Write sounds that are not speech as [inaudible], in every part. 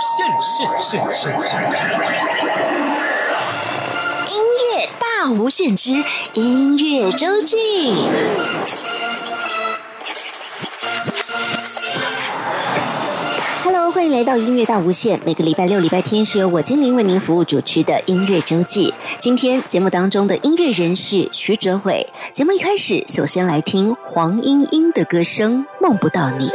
限限限限，音乐大无限之音乐周记。Hello，欢迎来到音乐大无限。每个礼拜六、礼拜天是由我精灵为您服务主持的音乐周记。今天节目当中的音乐人是徐哲伟。节目一开始，首先来听黄莺莺的歌声《梦不到你》。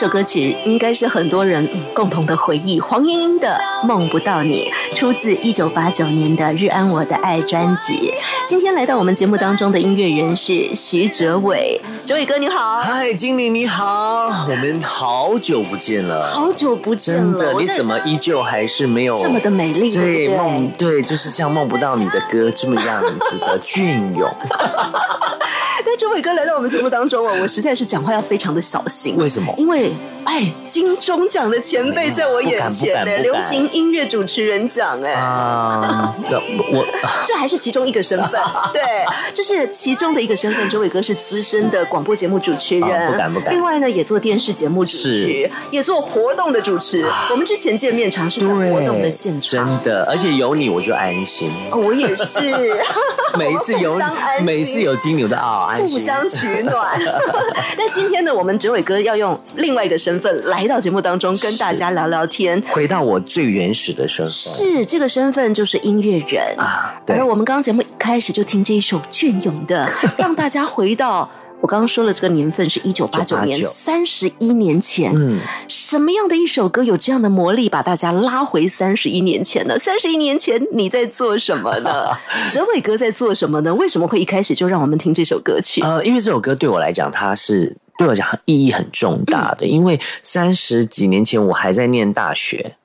这首歌曲，应该是很多人共同的回忆。黄莺莺的《梦不到你》出自一九八九年的《日安我的爱》专辑。今天来到我们节目当中的音乐人是徐哲伟，哲伟哥你好，嗨，经理你好，我们好久不见了，好久不见了，真的，你怎么依旧还是没有这么的美丽？对梦对？对，就是像梦不到你的歌这么样子的 [laughs] 隽永，但哲伟哥来到我们节目当中哦，我实在是讲话要非常的小心。为什么？因为哎，金钟奖的前辈在我眼前呢，流行音乐主持人奖哎。啊，我 [laughs] 这还是其中一个身份，[laughs] 对，这是其中的一个身份。周伟哥是资深的广播节目主持人，啊不敢不敢另外呢，也做电视节目主持，也做活动的主持。我们之前见面常是在活动的现场。真的，而且有你我就安心。哦，我也是，[laughs] 每一次有每一次有金牛的啊，安心。互相取暖。那今天呢，我们哲伟哥要用另外一个身份来到节目当中，跟大家聊聊天。回到我最原始的身份是这个身份就是音乐人啊，对而我们刚刚节目一开始就听这一首隽永的，[laughs] 让大家回到我刚刚说了这个年份是一九八九年，三十一年前。嗯，什么样的一首歌有这样的魔力，把大家拉回三十一年前呢？三十一年前你在做什么呢？[laughs] 哲伟哥在做什么呢？为什么会一开始就让我们听这首歌曲？呃，因为这首歌对我来讲，它是对我讲意义很重大的。因为三十几年前我还在念大学，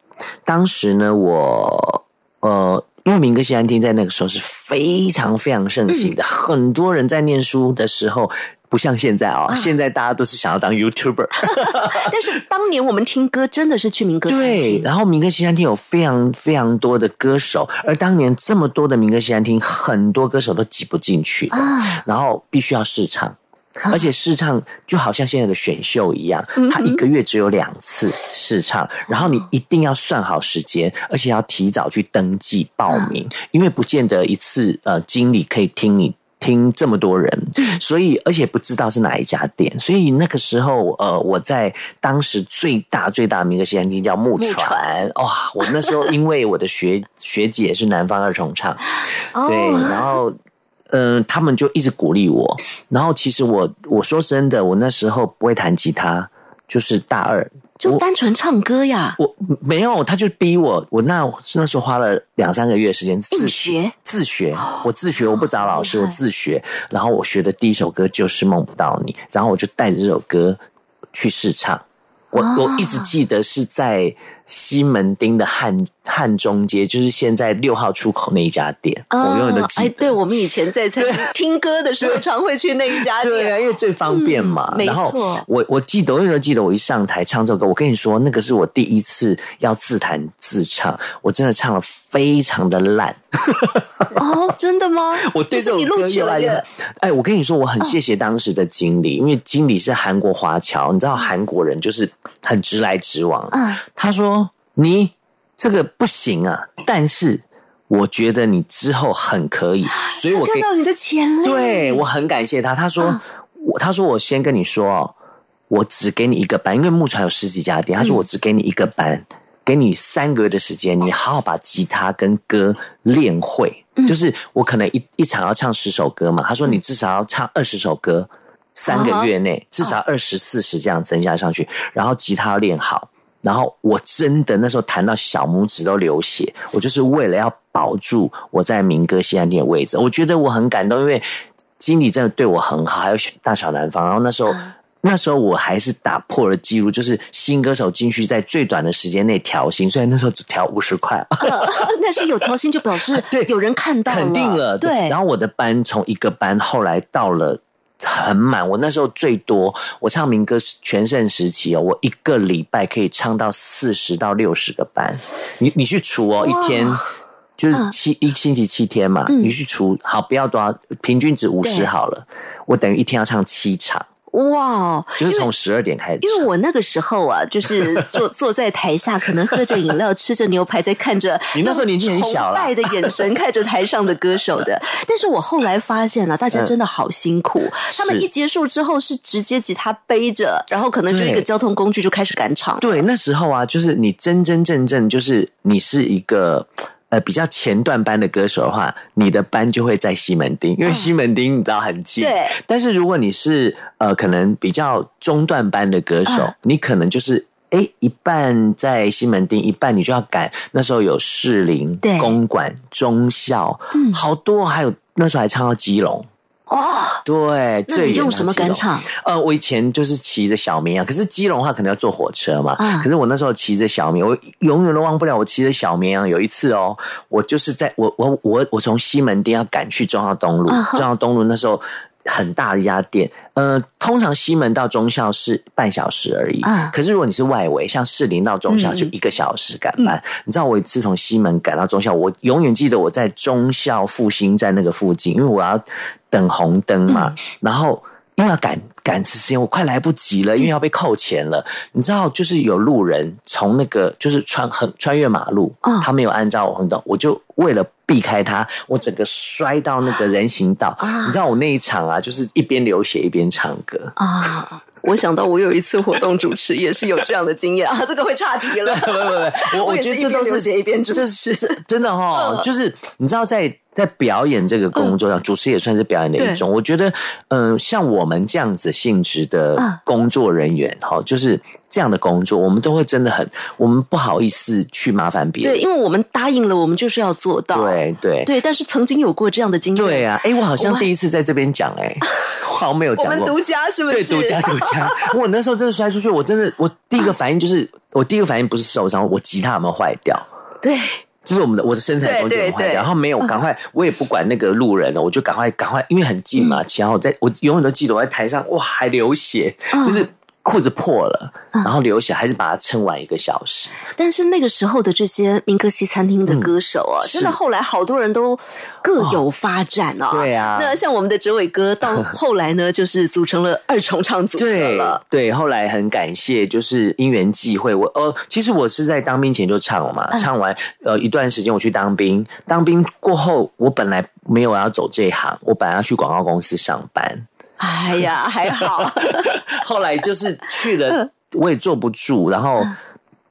当时呢，我呃，因为民歌西餐厅在那个时候是非常非常盛行的，很多人在念书的时候。不像现在啊、现在大家都是想要当 YouTuber，[laughs] 但是当年我们听歌真的是去民歌餐对，厅，然后民歌西餐厅有非常非常多的歌手，而当年这么多的民歌西餐厅，很多歌手都挤不进去的，啊然后必须要试唱。[laughs] 而且试唱就好像现在的选秀一样，嗯它一个月只有两次试唱，然后你一定要算好时间，而且要提早去登记报名，因为不见得一次呃经理可以听你。听这么多人，所以而且不知道是哪一家店，所以那个时候，呃，我在当时最大最大的民歌西餐厅叫木木船船，哇！我那时候因为我的学学姐是南方二重唱，对，哦，然后嗯、呃他们就一直鼓励我。然后其实我我说真的，我那时候不会弹吉他，就是大二。就单纯唱歌呀，我没有，他就逼我。我那那时候花了两三个月时间自硬学自学，我自学，我不找老师，我自学。然后我学的第一首歌就是《梦不到你》，然后我就带着这首歌去试唱。我我一直记得是在西门町的汉汉中街，就是现在六号出口那一家店，我永远都记哎，得。对，我们以前在餐厅听歌的时候，常会去那一家店。对啊，因为最方便嘛。嗯没然后错我我记得，我永远都记得，我一上台唱这首歌，我跟你说，那个是我第一次要自弹自唱，我真的唱了非常的烂。[laughs] 哦，真的吗？[laughs] 我对这首可是你录越来越……哎，我跟你说，我很谢谢当时的经理，因为经理是韩国华侨，你知道韩国人就是很直来直往。嗯他说：“你这个不行啊，但是我觉得你之后很可以，所以我看到你的潜力，对我很感谢他。他说，嗯我他说我先跟你说哦，我只给你一个班，因为木船有十几家店，他嗯说我只给你一个班，给你三个月的时间，你好好把吉他跟歌练会。嗯就是我可能一一场要唱十首歌嘛，他说你至少要唱二十首歌，三个月内至少二十四十这样增加上去，然后吉他要练好。然后我真的那时候弹到小拇指都流血，我就是为了要保住我在民歌西餐厅的位置。我觉得我很感动，因为经理真的对我很好，还有大小南方。然后那时候、那时候我还是打破了记录，就是新歌手进去在最短的时间内调薪，虽然那时候只调五十块，[laughs] 但是有调薪就表示 [laughs] 对有人看到肯定了。对，然后我的班从一个班后来到了。很满，我那时候最多，我唱民歌全盛时期哦，我一个礼拜可以唱到四十到六十个班，你你去除哦，一天就是七、一星期七天嘛，你去除好不要多少，平均值五对。十好了，我等于一天要唱七场，哇，就是从十二点开始唱。因为我那个时候啊，就是坐 [laughs] 坐在台下，可能喝着饮料，吃着牛排，在看着你那时候年纪很小啦崇拜的眼神看着台上的歌手的。[laughs] 但是我后来发现了、大家真的好辛苦。他们一结束之后是直接吉他背着，然后可能就一个交通工具就开始赶场。对，那时候啊，就是你真真正正就是你是一个。呃，比较前段班的歌手的话，你的班就会在西门町，因为西门町你知道很近。对但是如果你是呃，可能比较中段班的歌手，你可能就是哎一半在西门町，一半你就要赶。那时候有士林对、公馆、中校，好多，还有那时候还唱到基隆。哇，对，那最远你用什么赶场？呃，我以前就是骑着小绵羊，可是基隆的话可能要坐火车嘛。啊可是我那时候骑着小绵，我永远都忘不了我骑着小绵羊。有一次哦，我就是在我我我我从西门町要赶去中央东路，中央东路那时候。很大的一家店，呃，通常西门到中校是半小时而已。啊可是如果你是外围，像士林到中校嗯就一个小时赶班。你知道我一次从西门赶到中校，我永远记得我在中校复兴站那个附近，因为我要等红灯嘛，嗯然后。因为要赶赶时间，我快来不及了，因为要被扣钱了。你知道，就是有路人从那个就是穿很穿越马路，哦他没有按照红灯，我就为了避开他，我整个摔到那个人行道。啊你知道我那一场啊，就是一边流血一边唱歌。啊！我想到我有一次活动主持也是有这样的经验啊，[laughs] 这个会岔题了。[laughs] 不不不，我我觉得这都是流血一边主持这真的哈，就是你知道在。在表演这个工作上，主持也算是表演的一种。我觉得，嗯、像我们这样子性质的嗯工作人员，哈、就是这样的工作，我们都会真的很，我们不好意思去麻烦别人对，因为我们答应了，我们就是要做到。对对对，但是曾经有过这样的经验。对啊！哎，我好像第一次在这边讲，哎，我好像没有讲过。们独家是不是？对，独家独家。[laughs] 我那时候真的摔出去，我真的，我第一个反应就是，我第一个反应不是受伤，我吉他有没有坏掉？对，就是我们的我的身材中间有坏掉，对对对然后没有赶快，我也不管那个路人了，我就赶快赶快，因为很近嘛，然后我在我永远都记得我在台上，哇，还流血，就是裤子破了，然后流血，还是把它撑完一个小时。但是那个时候的这些民歌西餐厅的歌手啊，嗯真的后来好多人都各有发展啊。对啊。那像我们的哲伟哥，到 [laughs] 后来呢，就是组成了二重唱组合了。对，后来很感谢，就是因缘际会，我呃，其实我是在当兵前就唱了嘛，唱完呃一段时间我去当兵，当兵过后，我本来没有要走这一行，我本来要去广告公司上班，哎呀，[laughs] 还好，[laughs] 后来就是去了，我也坐不住，然后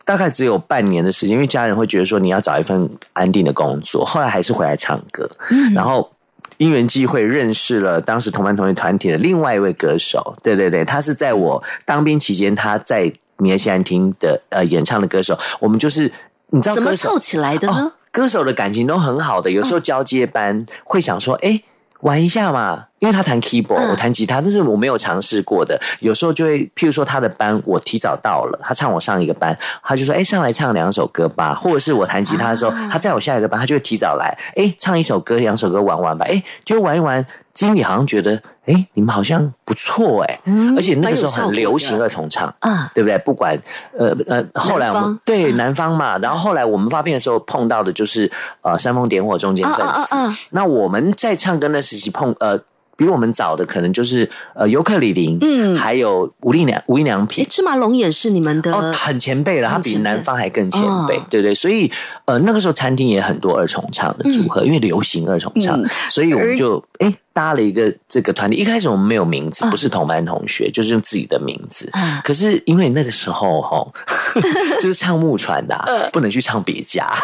大概只有半年的时间，因为家人会觉得说你要找一份安定的工作，后来还是回来唱歌，然后。因缘际会认识了当时同班同学团体的另外一位歌手，对对对，他是在我当兵期间他在米尔西安厅的呃演唱的歌手，我们就是你知道怎么凑起来的呢？哦？歌手的感情都很好的，有时候交接班会想说，哎、玩一下嘛，因为他弹 keyboard，、嗯我弹吉他，这是我没有尝试过的。有时候就会，譬如说他的班我提早到了，他唱我上一个班，他就说，哎、上来唱两首歌吧。或者是我弹吉他的时候，啊他在我下一个班，他就会提早来，哎、唱一首歌、两首歌玩玩吧，哎、就玩一玩。经理好像觉得，哎、你们好像不错哎、而且那个时候很流行二重唱对不对？不管呃呃，后来我们对南方嘛，然后后来我们发片的时候碰到的就是呃煽风点火中间分子。啊啊啊啊那我们在唱歌那时期碰呃。比我们早的可能就是呃尤克里林，嗯，还有吴丽娘吴丽娘哎，品，芝麻龙眼是你们的哦，很前辈了，他比南方还更前辈哦，对对，所以呃那个时候餐厅也很多二重唱的组合，因为流行二重唱，嗯。所以我们就哎搭了一个这个团体。一开始我们没有名字，啊不是同班同学，就是用自己的名字。啊。可是因为那个时候哈，[laughs] 就是唱木船的不能去唱别家。[laughs]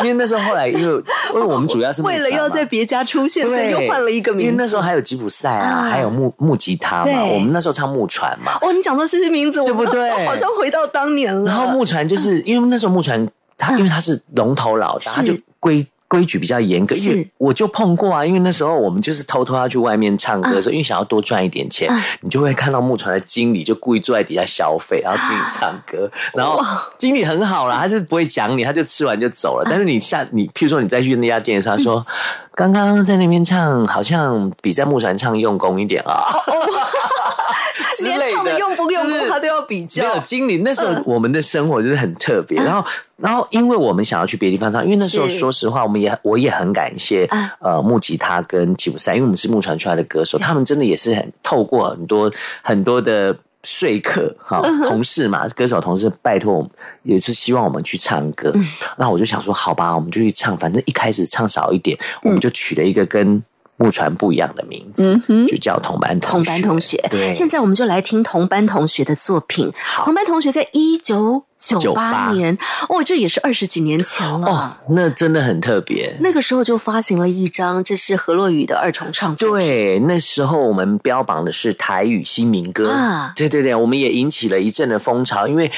因为那时候后来，因为因为我们主要是为了要在别家出现，所以，又换了一个名字。因为那时候还有吉普赛啊，啊还有木木吉他嘛，我们那时候唱木船嘛，哦，你讲到这些名字，我对不对我好像回到当年了。然后木船就是因为那时候木船，他因为他是龙头老大，是他就规规矩比较严格。因为我就碰过啊，因为那时候我们就是偷偷要去外面唱歌的时候，因为想要多赚一点钱，你就会看到木船的经理就故意坐在底下消费，然后听你唱歌。然后经理很好啦，他是不会讲你，他就吃完就走了。但是你下你，譬如说你再去那家店，他说刚刚在那边唱，好像比在木船唱用功一点啊。[laughs] 之连类的唱的用不用他都要比较没有较。经理，那时候我们的生活就是很特别。然后，然后因为我们想要去别的地方唱，因为那时候说实话，我们也我也很感谢啊呃木吉他跟吉普赛，因为我们是木传出来的歌手，他们真的也是很透过很多很多的。说客哈，同事嘛，歌手同事拜托我们，也是希望我们去唱歌。那我就想说，好吧，我们就去唱，反正一开始唱少一点，我们就取了一个跟木船不一样的名字，就叫同班同学。同班同学，对，现在我们就来听同班同学的作品。同班同学在一九九八98年，哦，这也是二十几年前了。哦，那真的很特别。那个时候就发行了一张，这是何洛雨的二重唱作品。对，那时候我们标榜的是台语新民歌啊对对对，我们也引起了一阵的风潮，因为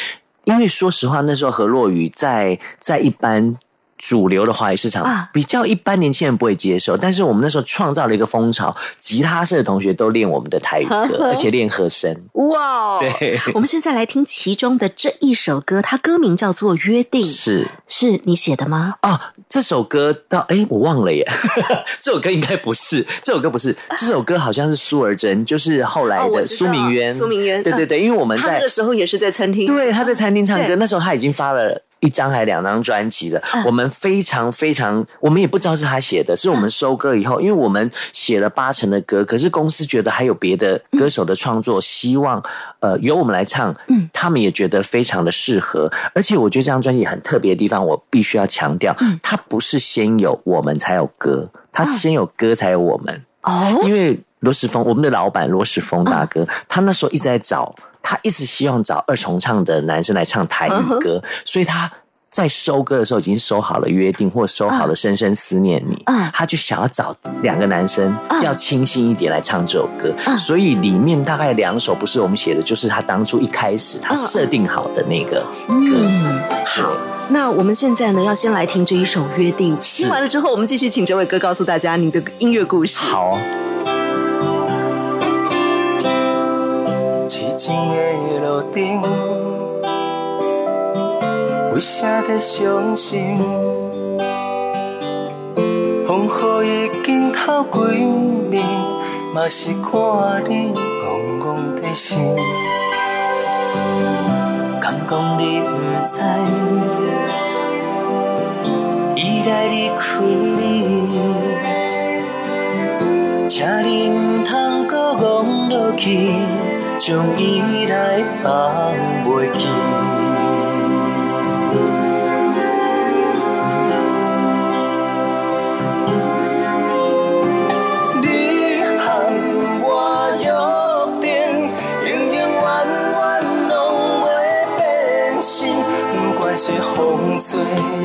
因为说实话，那时候何洛雨在在一般。主流的华语市场、啊比较一般年轻人不会接受，但是我们那时候创造了一个风潮，吉他社的同学都练我们的台语歌，而且练和声。哇哦！对我们现在来听其中的这一首歌，它歌名叫做《约定》，是是你写的吗？啊，这首歌到哎，我忘了耶，[laughs] 这首歌应该不是，这首歌不是，这首歌好像是苏儿珍，就是后来的苏明渊，苏明渊对对对，因为我们在他那个时候也是在餐厅，对，他在餐厅唱歌，那时候他已经发了。一张还两张专辑的，嗯。我们非常非常，我们也不知道是他写的，是我们收歌以后，因为我们写了八成的歌，可是公司觉得还有别的歌手的创作，希望呃由我们来唱，嗯，他们也觉得非常的适合，而且我觉得这张专辑很特别的地方，我必须要强调，它不是先有我们才有歌，它是先有歌才有我们，哦，因为罗时峰，我们的老板罗时峰大哥，他那时候一直在找，他一直希望找二重唱的男生来唱台语歌，所以他在收歌的时候已经收好了约定，或收好了深深思念你，嗯。他就想要找两个男生嗯。要清新一点来唱这首歌，所以里面大概两首不是我们写的，就是他当初一开始他设定好的那个歌。嗯，好。那我们现在呢，要先来听这一首《约定》。听完了之后，我们继续请这位哥告诉大家你的音乐故事。好，为啥在伤心？风雨已经透几年，嘛是看你怣怣的心。敢讲你不知，伊来离开你。请你唔通搁戆落去，将伊来放袂记。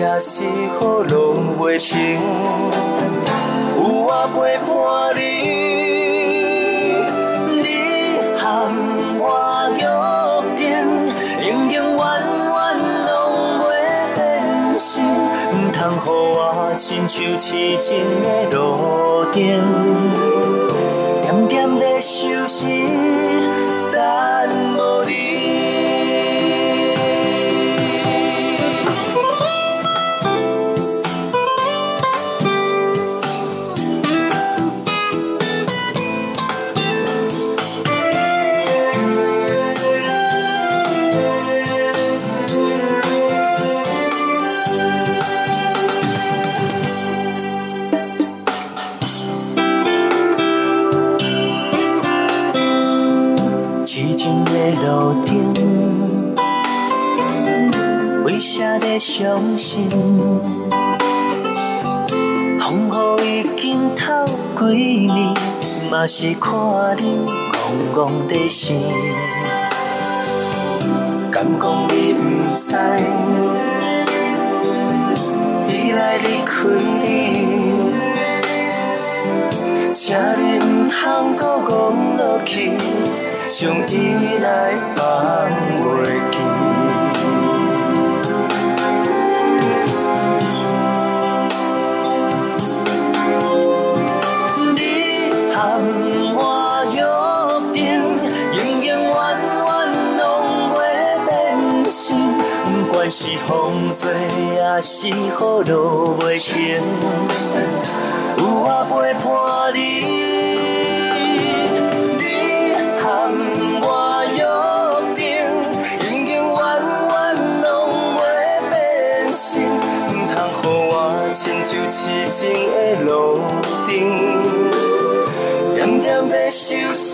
也是雨，拢袂停。有我陪伴你，你和我约定，永永远远拢袂变心，唔通予我亲像痴情的路灯，点点在收拾，为啥在伤心？风雨已经透几年，嘛是看你戆戆的心。敢讲你不知，伊来离开你。请你唔通搁戆落去，将伊来放袂记。是风吹也是雨，都袂停。有我陪伴你，你和我约定，永永远远拢袂变心，唔通予我亲像痴情的路灯，点点在收拾，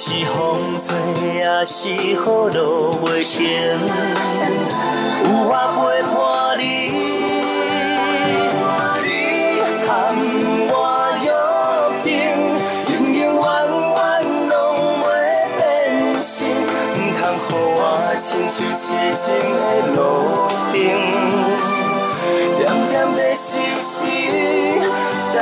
是风吹也是雨，落袂停。有我陪伴你，你和我约定，永永远远拢袂变心，唔通予我亲像痴情的路灯。点点在收拾，等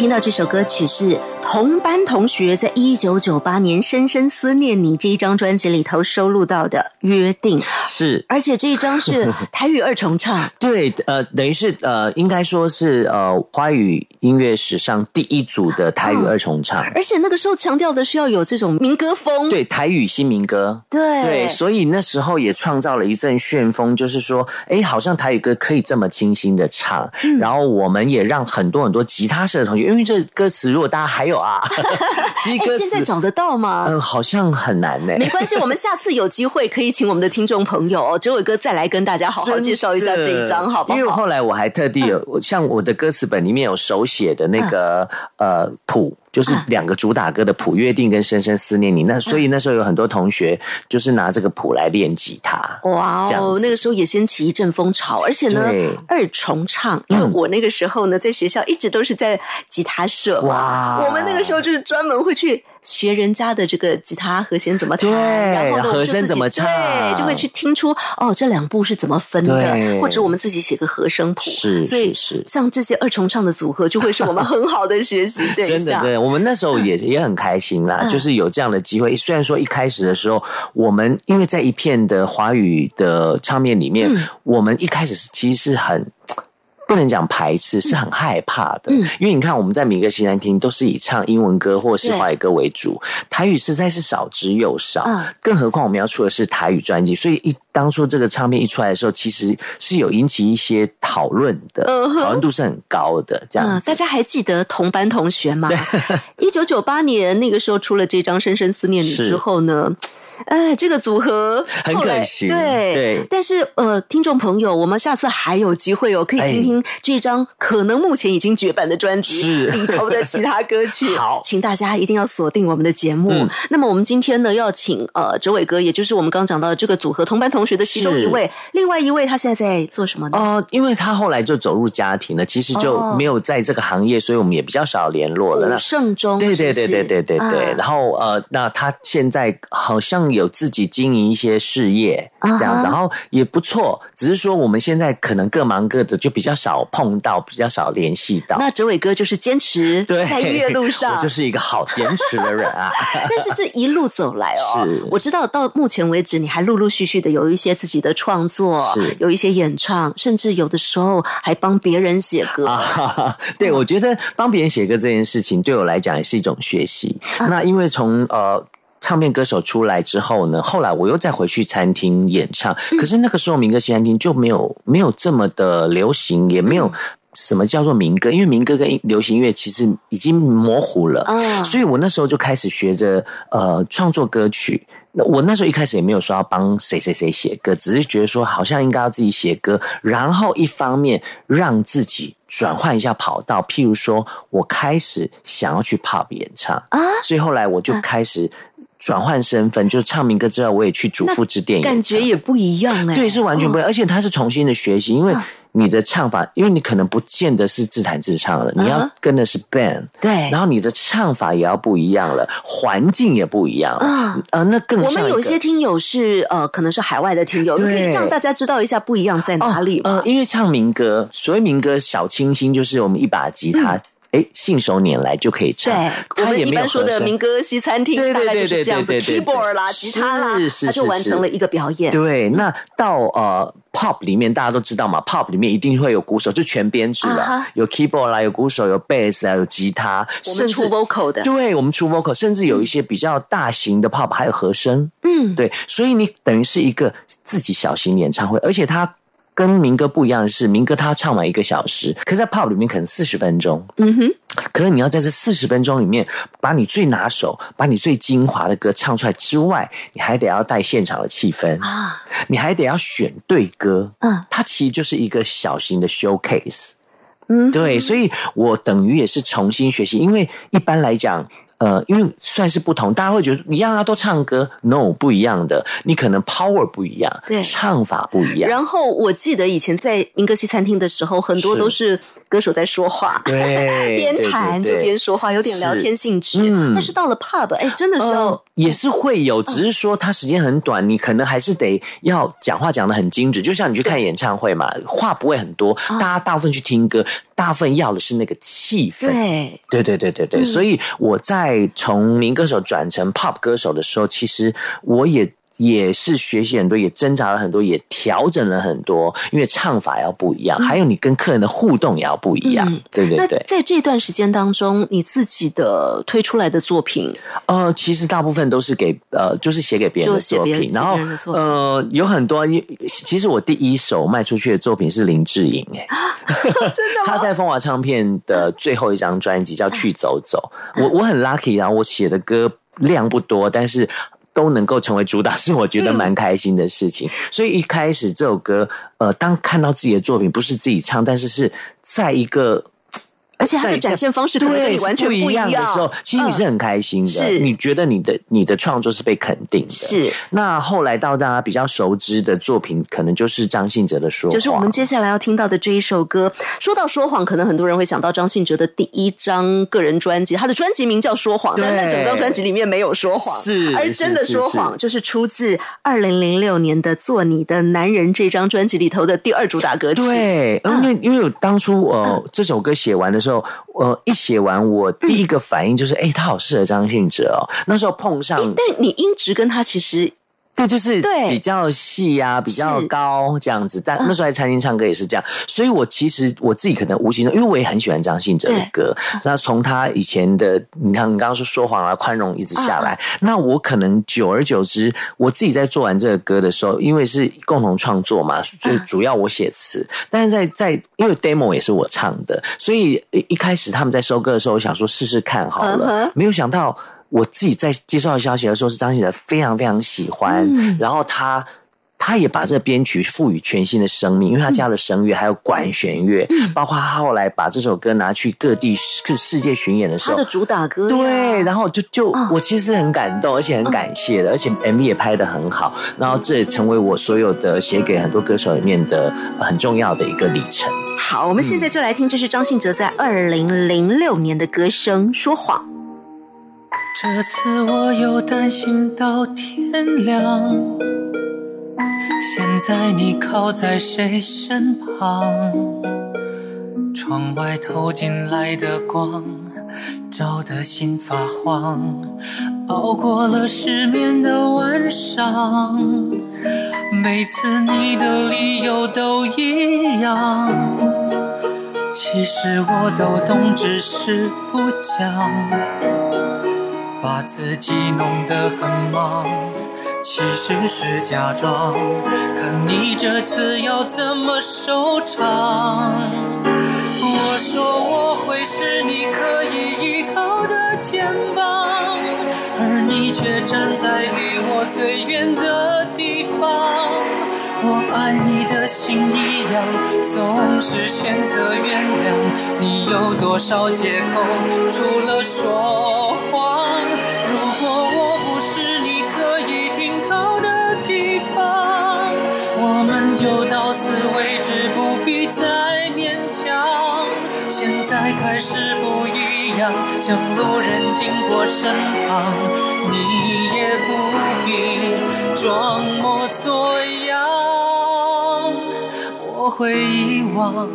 听到这首歌曲是同班同学在一九九八年《深深思念你》这一张专辑里头收录到的《约定》，是。而且这一张是 [laughs] 台语二重唱。对，呃，等于是呃，应该说是呃，华语音乐史上第一组的台语二重唱。而且那个时候强调的是要有这种民歌风，对，台语新民歌，对。对，所以那时候也创造了一阵旋风，就是说，哎，好像台语歌可以这么清新的唱，然后我们也让很多很多吉他社的同学，因因为这歌词如果大家还有啊，[laughs] 其实哎，歌词现在找得到吗？嗯好像很难呢、没关系，我们下次有机会可以请我们的听众朋友哦，哲伟哥再来跟大家好好介绍一下这一张，好不好？因为后来我还特地有，我像我的歌词本里面有手写的那个、呃谱。就是两个主打歌的谱，约定跟深深思念你。那所以那时候有很多同学就是拿这个谱来练吉他。哇哦，那个时候也掀起一阵风潮，而且呢，二重唱，因为我那个时候呢，在学校一直都是在吉他社嘛，哇我们那个时候就是专门会去学人家的这个吉他和弦怎么弹，对然后和声怎么唱对，就会去听出哦，这两步是怎么分的，或者我们自己写个和声谱，是所以是是像这些二重唱的组合，就会是我们很好的学习对 [laughs] 真的，象。真的，我们那时候也、也很开心啦，嗯就是有这样的机会。虽然说一开始的时候，我们因为在一片的华语的唱片里面，嗯我们一开始是其实是很。不能讲排斥，是很害怕的。嗯因为你看，我们在每个西餐厅都是以唱英文歌或是华语歌为主，台语实在是少之又少。嗯更何况我们要出的是台语专辑，所以一当初这个唱片一出来的时候，其实是有引起一些讨论的，讨论度是很高的。这样嗯，大家还记得同班同学吗？[laughs] 一九九八年那个时候出了这张《深深思念你》之后呢，[laughs] 哎，这个组合很可惜对对但是呃，听众朋友，我们下次还有机会哦，可以听听这张可能目前已经绝版的专辑是里头的其他歌曲。[laughs] 好请大家一定要锁定我们的节目。嗯那么我们今天呢，要请呃哲伟哥，也就是我们刚讲到的这个组合同班同学的其中一位，另外一位他现在在做什么呢？哦，因为他后来就走入家庭了，其实就哦没有在这个行业，所以我们也比较少联络了。武那圣中，对对对对对对对，啊然后呃，那他现在好像有自己经营一些事业这样子，然后也不错，只是说我们现在可能各忙各的，就比较少碰到，比较少联系到。那哲伟哥就是坚持对，在音乐路上，我就是一个好坚持的人啊。[laughs] 但是这一路走来哦是，我知道到目前为止，你还陆陆续续的有一些自己的创作是，有一些演唱，甚至有的时候还帮别人写歌。对，我觉得帮别人写歌这件事情对我来讲也是一种学习。那因为从呃。唱片歌手出来之后呢，后来我又再回去餐厅演唱，可是那个时候民歌西餐厅就没有没有这么的流行，也没有什么叫做民歌，因为民歌跟流行乐其实已经模糊了。啊。所以我那时候就开始学着呃创作歌曲。那我那时候一开始也没有说要帮谁谁谁写歌，只是觉得说好像应该要自己写歌，然后一方面让自己转换一下跑道，譬如说我开始想要去 pop 演唱。啊，所以后来我就开始转换身份，就是唱民歌之外，我也去主妇之店演唱感觉也不一样哎、对，是完全不一样，而且他是重新的学习，因为你的唱法，因为你可能不见得是自弹自唱了，你要跟的是 band，对。然后你的唱法也要不一样了，环境也不一样了，啊呃，那更我们有一些听友是呃，可能是海外的听友，可以让大家知道一下不一样在哪里吗？呃，因为唱民歌，所谓民歌小清新，就是我们一把吉他。哎，信手拈来就可以唱，对，我们一般说的民歌西餐厅，对对大概就是这样子对对对对对，keyboard 啦、吉他啦，他就完成了一个表演。对，那到呃 pop 里面，大家都知道嘛，pop 里面一定会有鼓手，就全编制的，啊哈有 keyboard 啦，有鼓手，有 bass 啊，有吉他，甚至我们出 vocal 的，对我们出 vocal，甚至有一些比较大型的 pop 还有和声，嗯，对，所以你等于是一个自己小型演唱会，而且它。跟民歌不一样的是，民歌它唱完一个小时，可是在 pop 里面可能四十分钟。嗯哼，可是你要在这四十分钟里面，把你最拿手、把你最精华的歌唱出来之外，你还得要带现场的气氛啊，你还得要选对歌。嗯，它其实就是一个小型的 showcase。嗯，对，所以我等于也是重新学习，因为一般来讲。呃，因为算是不同，大家会觉得一样啊，都唱歌，no 不一样的，你可能 power 不一样，对唱法不一样，然后我记得以前在民歌西餐厅的时候，很多都是歌手在说话，对，[laughs] 边对弹就边说话，有点聊天性质。嗯但是到了 pub，哎，真的是要呃也是会有，只是说它时间很短，你可能还是得要讲话讲的很精准。就像你去看演唱会嘛，话不会很多，啊大家大部分去听歌，大部分要的是那个气氛。对，对对对对对，所以我在从民歌手转成 pop 歌手的时候，其实我也。也是学习很多，也挣扎了很多，也调整了很多，因为唱法要不一样，还有你跟客人的互动也要不一样，嗯对对那对。在这段时间当中，你自己的推出来的作品，呃，其实大部分都是给呃，就是写给别人的写作品，然后呃，有很多。因其实我第一首卖出去的作品是林志颖，哎，[laughs] 真的他在风华唱片的最后一张专辑叫《去走走》，嗯我我很 lucky，然后我写的歌量不多，但是。都能够成为主打，是我觉得蛮开心的事情。所以一开始这首歌，呃，当看到自己的作品不是自己唱，但是是在一个而且它的展现方式可能跟对你完全是不一样样的时候，其实你是很开心的。是你觉得你的你的创作是被肯定的。是。那后来到大家比较熟知的作品，可能就是张信哲的《说谎》，就是我们接下来要听到的这一首歌。说到说谎，可能很多人会想到张信哲的第一张个人专辑，他的专辑名叫《说谎》，对但那整张专辑里面没有说谎，是而真的说谎就是出自二零零六年的《做你的男人》这张专辑里头的第二主打歌曲。对，因为因为我当初呃这首歌写完的时候，呃一写完，我第一个反应就是，哎，他好适合张信哲哦。那时候碰上，但你音质跟他其实对，就是对比较细呀、比较高这样子。但那时候在餐厅唱歌也是这样，所以我其实我自己可能无形中，因为我也很喜欢张信哲的歌。那从他以前的，你看你刚刚说说谎啊、宽容一直下来，那我可能久而久之，我自己在做完这个歌的时候，因为是共同创作嘛，所以主要我写词，但是在在因为 demo 也是我唱的，所以一一开始他们在收歌的时候，我想说试试看好了，没有想到。我自己在接收到消息的时候，是张信哲非常非常喜欢，然后他他也把这个编曲赋予全新的生命，因为他加了声乐，还有管弦乐，包括他后来把这首歌拿去各地世世界巡演的时候他的，主打歌对，然后就就、我其实很感动，而且很感谢的，而且 MV 也拍的很好，然后这也成为我所有的写给很多歌手里面的很重要的一个里程。好，我们现在就来听，这是张信哲在二零零六年的歌声《说谎》。这次我又担心到天亮。现在你靠在谁身旁？窗外透进来的光，照得心发慌。熬过了失眠的晚上，每次你的理由都一样。其实我都懂，只是不讲。把自己弄得很忙，其实是假装。可你这次要怎么收场。我说我会是你可以依靠的肩膀，而你却站在离我最远的心一样，总是选择原谅。你有多少借口？除了说谎。如果我不是你可以停靠的地方，我们就到此为止，不必再勉强。现在开始不一样，像路人经过身旁，你也不必装模作样。我会遗忘，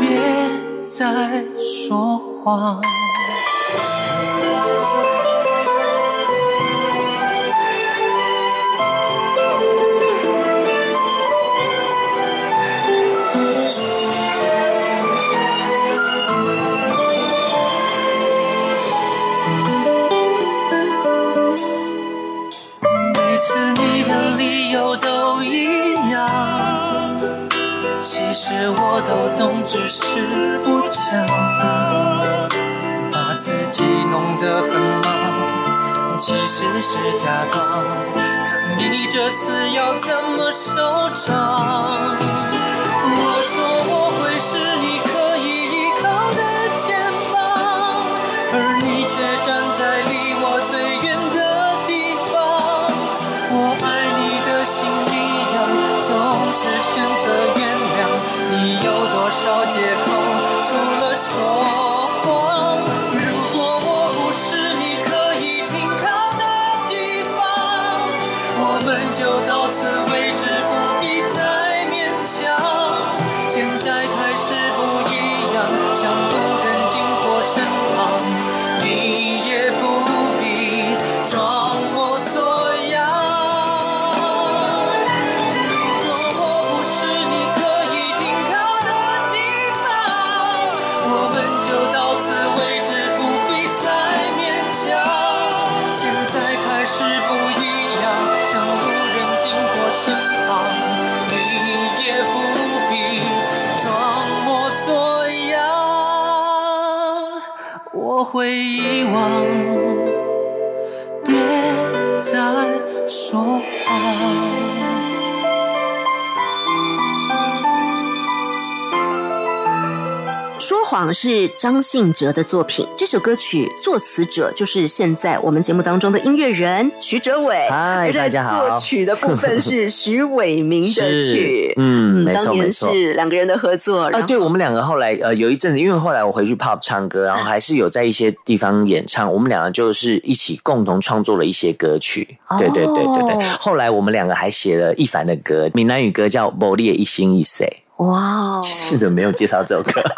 别再说谎。其实我都懂，只是不讲，把自己弄得很忙，其实是假装。看你这次要怎么收场？我说我是张信哲的作品，这首歌曲作词者就是现在我们节目当中的音乐人徐哲伟。嗨，大家好。作曲的部分是 [laughs] 徐伟明的曲，嗯，当年。是两个人的合作。啊，对，我们两个后来呃有一阵子，因为后来我回去 pop 唱歌，然后还是有在一些地方演唱，我们两个就是一起共同创作了一些歌曲。对对对对对。后来我们两个还写了一凡的歌，闽南语歌叫《某烈一心一谁》。哇哦，是的，没有介绍这首歌。[laughs]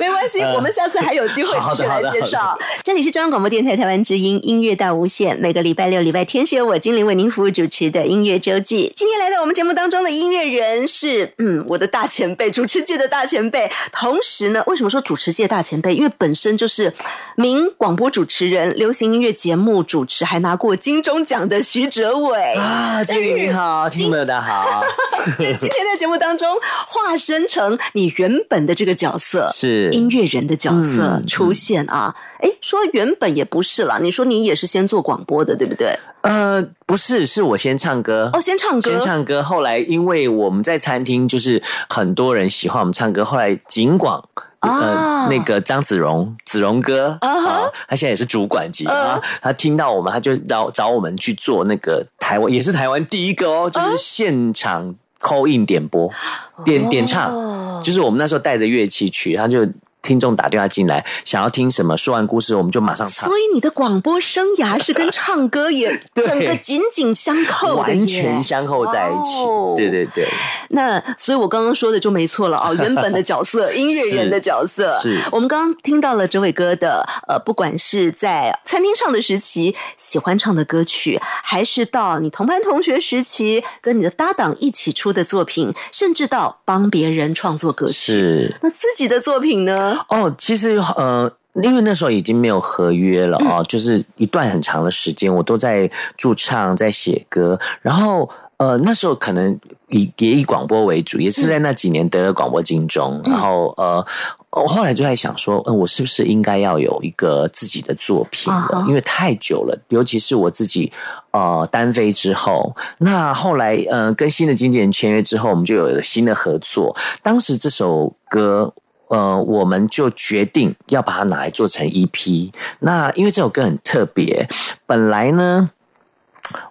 没关系，我们下次还有机会继续来介绍。这里是中央广播电台台湾之音音乐大无限，每个礼拜六、礼拜天是由我精灵为您服务主持的音乐周记。今天来到我们节目当中的音乐人是，嗯，我的大前辈，主持界的大前辈。同时呢，为什么说主持界大前辈？因为本身就是名广播主持人、流行音乐节目主持，还拿过金钟奖的徐哲伟。啊，经理你好，听众朋友大家好，今天的节目当中化身成你原本的这个角色，是音乐人的角色嗯出现啊。哎、说原本也不是了，你说你也是先做广播的，对不对？呃，不是，是我先唱歌。哦，先唱歌，先唱歌，后来因为我们在餐厅，就是很多人喜欢我们唱歌，后来景广。啊呃，那个张子荣，子荣哥啊他现在也是主管级嗯啊。他听到我们，他就找找我们去做那个台湾，也是台湾第一个哦，就是现场扣印点播、点点哦。唱，就是我们那时候带着乐器去，他就听众打电话进来，想要听什么，说完故事我们就马上唱所。以你的广播生涯是跟唱歌也 [laughs] 整个紧紧相扣的完全相扣在一起，哦对对对，那所以，我刚刚说的就没错了哦。[laughs] 原本的角色，音乐人的角色，是我们刚刚听到了哲伟哥的呃，不管是在餐厅唱的时期喜欢唱的歌曲，还是到你同班同学时期跟你的搭档一起出的作品，甚至到帮别人创作歌曲。是。那自己的作品呢？哦，其实呃，因为那时候已经没有合约了哦，就是一段很长的时间，我都在驻唱，在写歌，然后。呃，那时候可能以也以广播为主，也是在那几年得了广播金钟，然后呃，我后来就在想说，嗯、我是不是应该要有一个自己的作品了？因为太久了，尤其是我自己呃单飞之后，那后来呃跟新的经纪人签约之后，我们就有了新的合作。当时这首歌。呃，我们就决定要把它拿来做成 EP。那因为这首歌很特别，本来呢，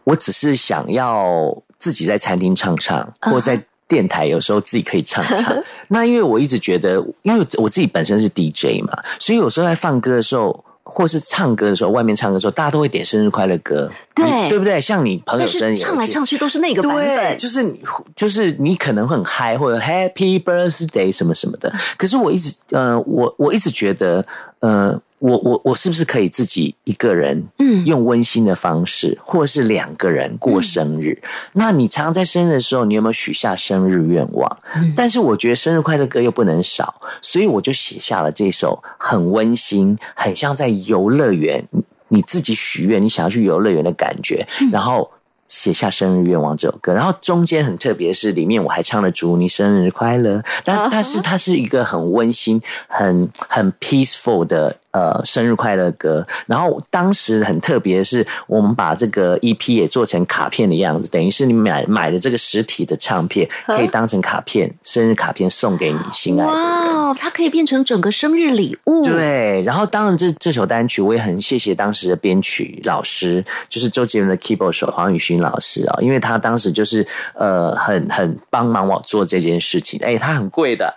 我只是想要自己在餐厅唱唱，或在电台有时候自己可以唱唱。[laughs] 那因为我一直觉得，因为我自己本身是 DJ 嘛，所以有时候在放歌的时候。或是唱歌的时候，外面唱歌的时候，大家都会点生日快乐歌，对对不对？像你朋友生日，唱来唱去都是那个版，本，就是你，就是你可能会很嗨，或者 Happy Birthday 什么什么的。可是我一直，呃，我我一直觉得，呃，我我我是不是可以自己一个人，嗯，用温馨的方式，或者是两个人过生日？那你常常在生日的时候，你有没有许下生日愿望？嗯但是我觉得生日快乐歌又不能少，所以我就写下了这首很温馨，很像在游乐园。你自己许愿，你想要去游乐园的感觉，然后写下生日愿望这首歌，然后中间很特别是里面我还唱了祝你生日快乐，但但是它是一个很温馨、很很 peaceful 的呃生日快乐歌。然后当时很特别的是，我们把这个 EP 也做成卡片的样子，等于是你买买的这个实体的唱片，可以当成卡片，生日卡片送给你心爱的人。哇哦，它可以变成整个生日礼物。对，然后当然这这首单曲我也很谢谢当时的编曲老师，就是周杰伦的 keyboard 手黄宇勋老师啊、因为他当时就是呃很很帮忙我做这件事情，哎，他很贵的，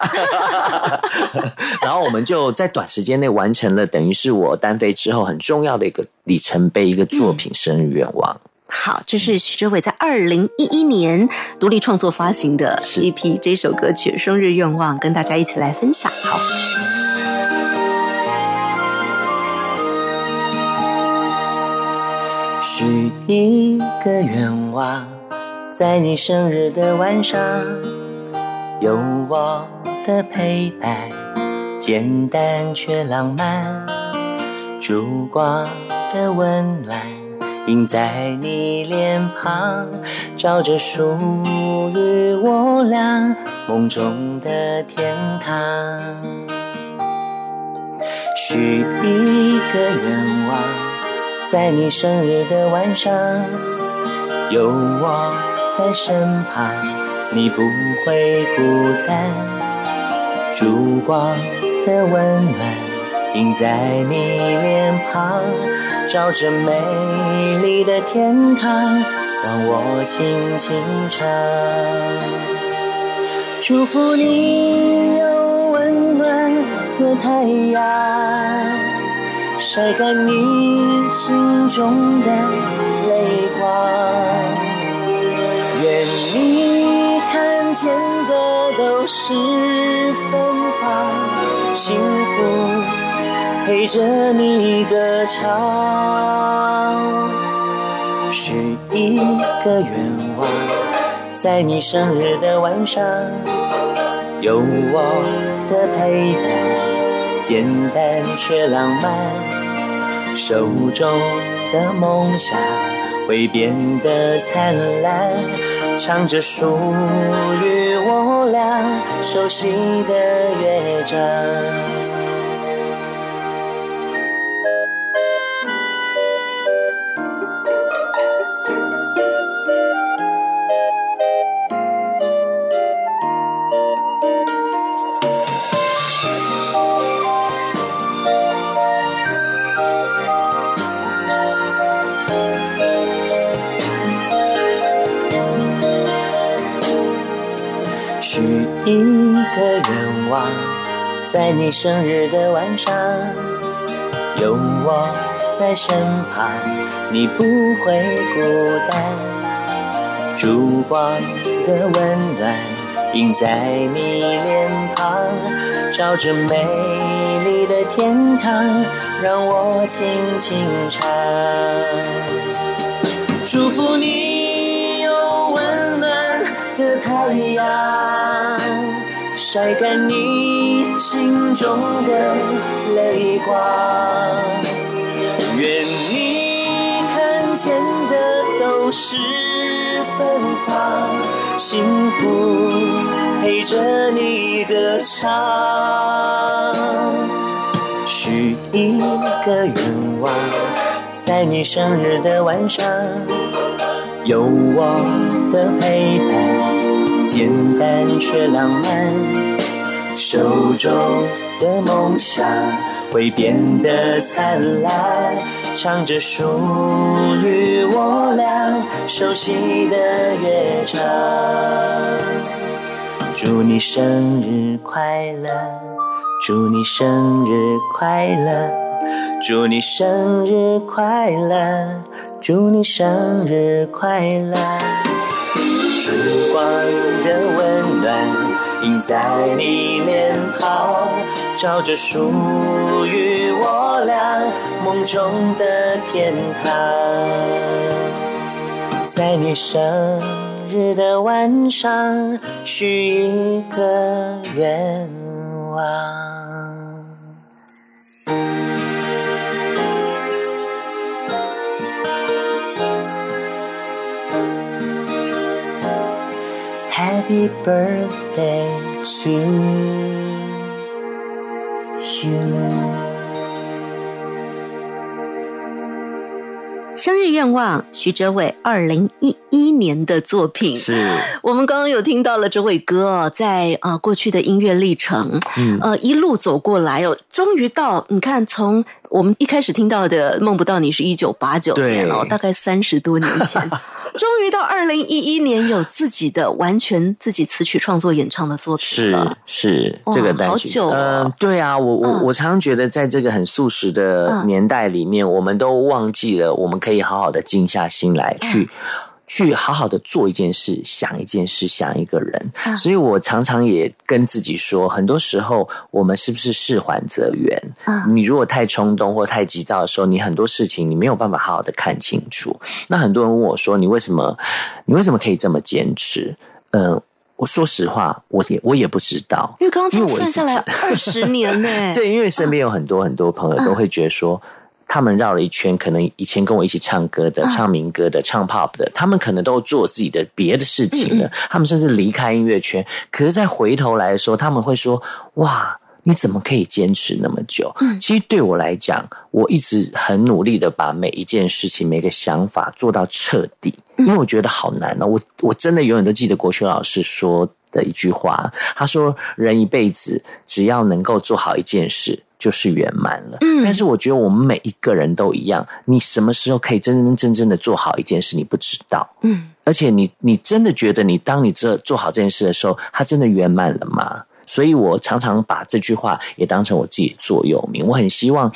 [laughs] 然后我们就在短时间内完成了，等于是我单飞之后很重要的一个里程碑，一个作品生日愿望。好，这是徐哲伟在二零一一年独立创作发行的是 EP 这首歌曲《生日愿望》，跟大家一起来分享。好，许一个愿望，在你生日的晚上，有我的陪伴，简单却浪漫，烛光的温暖映在你脸庞，照着属于我俩梦中的天堂。许一个愿望，在你生日的晚上，有我在身旁，你不会孤单。烛光的温暖映在你脸庞，照着美丽的天堂，让我轻轻唱。祝福你有温暖的太阳，晒干你心中的泪光。愿你看见的都是芬芳，幸福陪着你歌唱。许一个愿望，在你生日的晚上，有我的陪伴，简单却浪漫，手中的梦想会变得灿烂，唱着属于我俩熟悉的乐章。在你生日的晚上，有我在身旁，你不会孤单。烛光的温暖映在你脸庞，照着美丽的天堂，让我轻轻唱。祝福你有温暖的太阳，晒干你心中的泪光。愿你看见的都是芬芳，幸福陪着你歌唱。许一个愿望，在你生日的晚上，有我的陪伴，简单却浪漫，手中的梦想会变得灿烂，唱着属于我俩熟悉的乐章。祝你生日快乐，祝你生日快乐，祝你生日快乐，祝你生日快乐。烛光在你脸庞，照着属于我俩梦中的天堂。在你生日的晚上，许一个愿望。Happy birthday 生日愿望，徐哲伟二零一。一年的作品。是，我们刚刚有听到了这位哥哦，在啊、呃过去的音乐历程，嗯。呃一路走过来哦，终于到你看从我们一开始听到的《梦不到你》是一九八九年哦，大概三十多年前，[laughs] 终于到二零一一年有自己的完全自己词曲创作演唱的作品是了。是哇这个单曲，好久哦。嗯，对啊，我我嗯。我常常觉得，在这个很速食的嗯。年代里面，我们都忘记了，我们可以好好的静下心来嗯。去。去好好的做一件事，想一件事，想一个人，嗯所以我常常也跟自己说，很多时候我们是不是事缓则圆？嗯你如果太冲动或太急躁的时候，你很多事情你没有办法好好的看清楚。那很多人问我说：“你为什么？你为什么可以这么坚持？”嗯、我说实话，我也我也不知道，因为刚刚这样因为我算下来二十年呢，[laughs] 对，因为身边有很多很多朋友都会觉得说，他们绕了一圈，可能以前跟我一起唱歌的、唱民歌的、唱 pop 的，他们可能都做自己的别的事情了，他们甚至离开音乐圈。可是再回头来的时候，他们会说：“哇，你怎么可以坚持那么久？嗯，其实对我来讲，我一直很努力的把每一件事情、每个想法做到彻底，因为我觉得好难哦。我我真的永远都记得国学老师说的一句话，他说：“人一辈子只要能够做好一件事。”就是圆满了。嗯，但是我觉得我们每一个人都一样，你什么时候可以真真正正的做好一件事，你不知道。嗯，而且你你真的觉得你当你这做好这件事的时候，它真的圆满了吗？所以我常常把这句话也当成我自己座右铭。我很希望，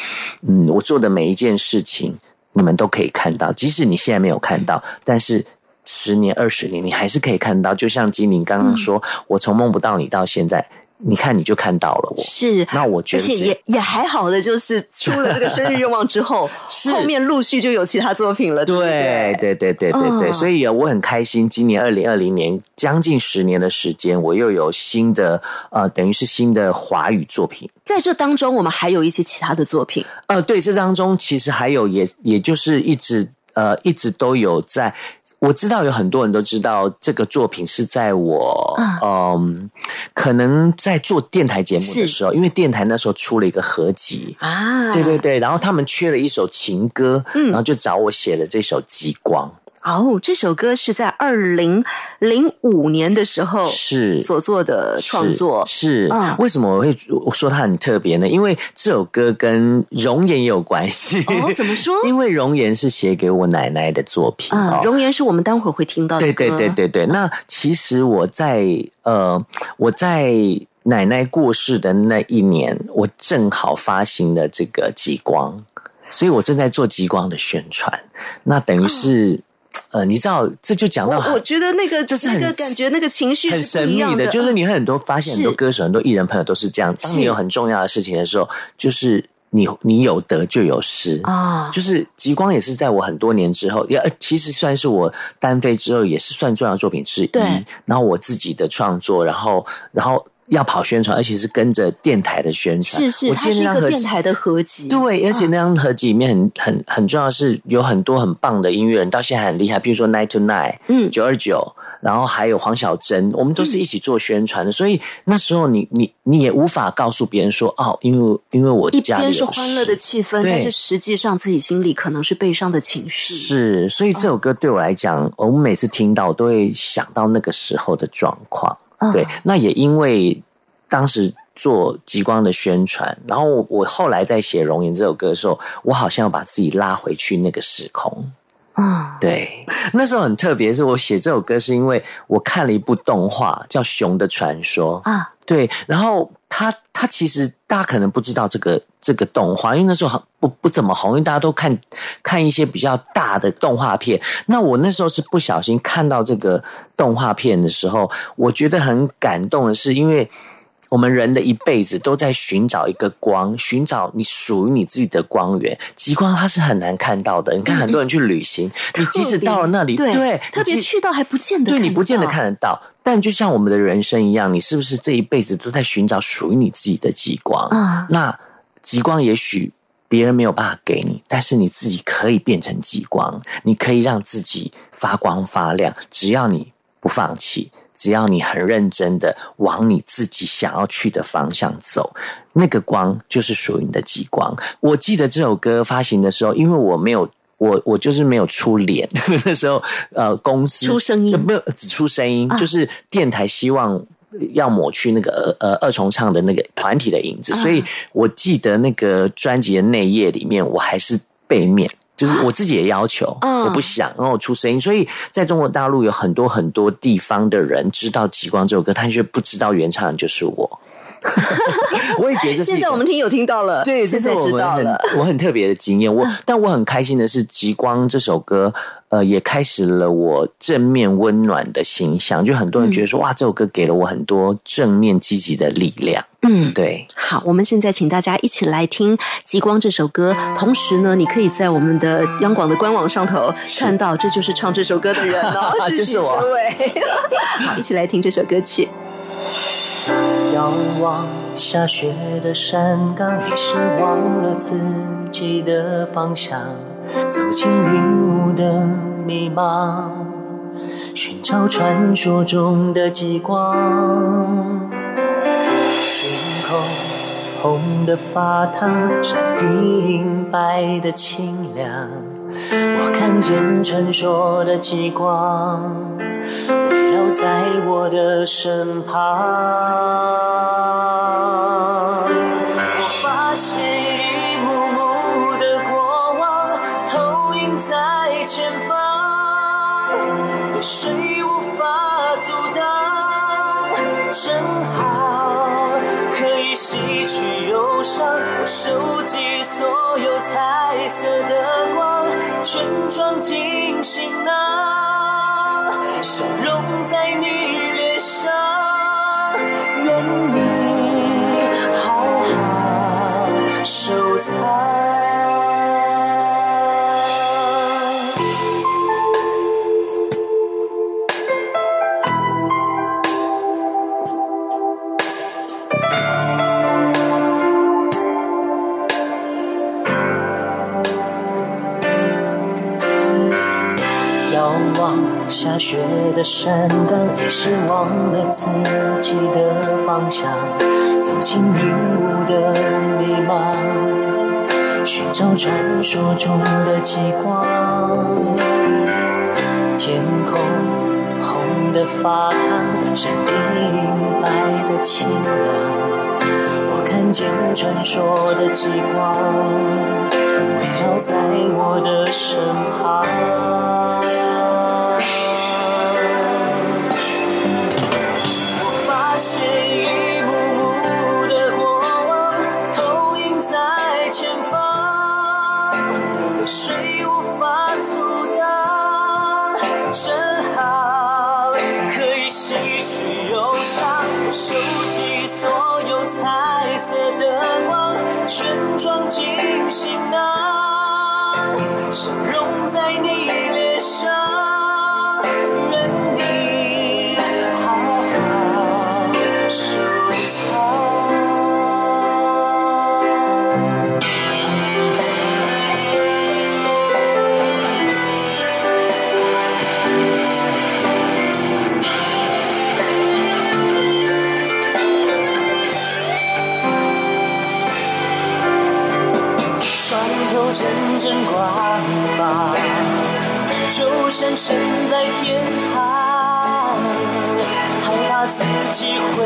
嗯，我做的每一件事情，你们都可以看到，即使你现在没有看到，但是十年、二十年，你还是可以看到。就像金玲刚刚说，我从梦不到你到现在。你看，你就看到了我。是，那我觉得，而且也也还好的，就是 [laughs] 出了这个生日愿望之后，[laughs] 后面陆续就有其他作品了。对，对，对，对，对，对。所以我很开心，今年二零二零年将近十年的时间，我又有新的呃，等于是新的华语作品。在这当中，我们还有一些其他的作品。呃，对，这当中其实还有，也也就是一直呃，一直都有在。我知道有很多人都知道这个作品是在我嗯，可能在做电台节目的时候，因为电台那时候出了一个合集。啊，对对对，然后他们缺了一首情歌，然后就找我写了这首《极光》。哦，这首歌是在二零零五年的时候是所做的创作，是为什么我会说它很特别呢？因为这首歌跟容颜也有关系。哦，怎么说？[laughs] 因为容颜是写给我奶奶的作品啊。容颜是我们待会儿会听到的。对对对对对。那其实我在呃，我在奶奶过世的那一年，我正好发行了这个极光，所以我正在做极光的宣传。那等于是。呃，你知道，这就讲到，我觉得那个就是那个感觉，那个情绪很神秘的，就是你很多发现很多歌手、很多艺人朋友都是这样。当你有很重要的事情的时候，就是你你有得就有失啊。就是极光也是在我很多年之后，也其实算是我单飞之后，也是算重要作品之一。然后我自己的创作，然后然后。要跑宣传，而且是跟着电台的宣传。是是，它是一个电台的合集。对，而且那张合集里面很很很重要是有很多很棒的音乐人，到现在很厉害。比如说 Night to Night，嗯，九二九，然后还有黄小珍，我们都是一起做宣传的。所以那时候你你你也无法告诉别人说哦，因为因为我一边是欢乐的气氛，但是实际上自己心里可能是悲伤的情绪。是，所以这首歌对我来讲，我们每次听到都会想到那个时候的状况。对，那也因为当时做极光的宣传，然后我后来在写《容颜》这首歌的时候，我好像要把自己拉回去那个时空啊。对，那时候很特别，是我写这首歌是因为我看了一部动画叫《熊的传说》啊。对，然后他他其实大家可能不知道这个这个动画，因为那时候很不不怎么红，因为大家都看看一些比较大的动画片。那我那时候是不小心看到这个动画片的时候，我觉得很感动的是，因为我们人的一辈子都在寻找一个光，寻找你属于你自己的光源。极光它是很难看到的，你看很多人去旅行，你即使到了那里，对，特别去到还不见得，对你不见得看得到。但就像我们的人生一样，你是不是这一辈子都在寻找属于你自己的极光？啊，那极光也许别人没有办法给你，但是你自己可以变成极光，你可以让自己发光发亮。只要你不放弃，只要你很认真的往你自己想要去的方向走，那个光就是属于你的极光。我记得这首歌发行的时候，因为我没有。我我就是没有出脸，[laughs] 那时候呃公司出声音没有只出声音，就是电台希望要抹去那个呃二重唱的那个团体的影子，所以我记得那个专辑的内页里面，我还是背面，就是我自己也要求，我不想然后出声音，所以在中国大陆有很多很多地方的人知道《极光》这首歌，他却不知道原唱人就是我。[laughs] 我也觉得，现在我们听友听到了，对，现在知道了。我很特别的经验，我 [laughs] 但我很开心的是，《极光》这首歌，呃，也开始了我正面温暖的形象。就很多人觉得说，哇，这首歌给了我很多正面积极的力量。嗯，对。好，我们现在请大家一起来听《极光》这首歌，同时呢，你可以在我们的央广的官网上头看到，这就是唱这首歌的人哦，[laughs] 就是我。[laughs] 好，一起来听这首歌曲。遥望下雪的山岗，一时忘了自己的方向。走进云雾的迷茫，寻找传说中的极光。红的发烫，山顶白的清凉。我看见传说的极光，围绕在我的身旁。我发现一幕幕的过往，投影在前方，去忧伤，我收集所有彩色的光，全装进行囊，笑容在你脸上，愿你好好收藏。下雪的山岗，已是忘了自己的方向，走进云雾的迷茫，寻找传说中的极光。天空红的发烫，山顶白的清凉。我看见传说的极光，围绕在我的身旁。身在天堂，害怕自己会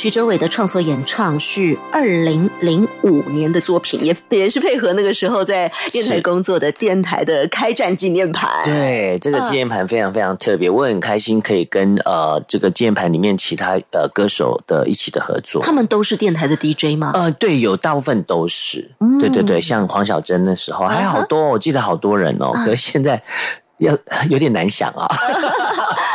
徐哲伟的创作演唱是二零零五年的作品，也 [laughs] 也是配合那个时候在电台工作的电台的开战纪念盘。对，这个纪念盘非常非常特别，我很开心可以跟呃这个纪念盘里面其他呃歌手的一起的合作。他们都是电台的 DJ 吗？呃，对，有大部分都是，对对对，像黄小珍那时候还好多，我记得好多人哦，可是现在要 [laughs] 有点难想啊。[laughs]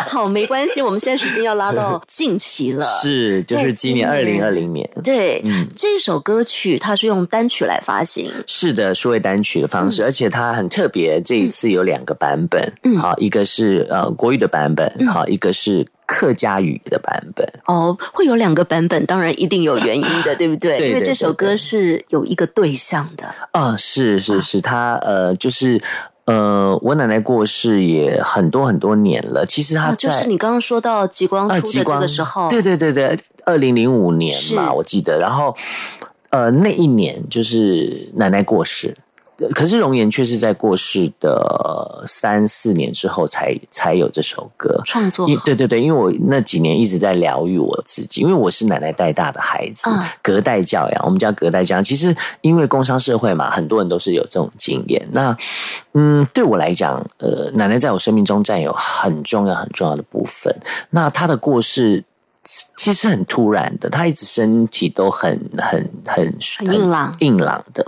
[laughs] 好，没关系，我们现在时间要拉到 [laughs] 近期了。是，就是今年二零二零年，对，嗯这首歌曲它是用单曲来发行，是的，数位单曲的方式，而且它很特别。这一次有两个版本，嗯好，一个是呃国语的版本，好，一个是客家语的版本。哦，会有两个版本，当然一定有原因的，[laughs] 对不对？对对因为这首歌是有一个对象的。啊、是是是，它呃，就是呃，我奶奶过世也很多很多年了。其实她就是你刚刚说到极光呃出的这个时候，对对对对，二零零五年嘛，我记得。然后呃，那一年就是奶奶过世，可是容颜却是在过世的三四年之后才才有这首歌创作因对对对，因为我那几年一直在疗愈我自己，因为我是奶奶带大的孩子，嗯隔代教养，我们叫隔代教养。其实因为工商社会嘛，很多人都是有这种经验。那嗯，对我来讲，呃，奶奶在我生命中占有很重要很重要的部分。那她的过世。其实很突然的，他一直身体都很很很很硬朗硬朗的。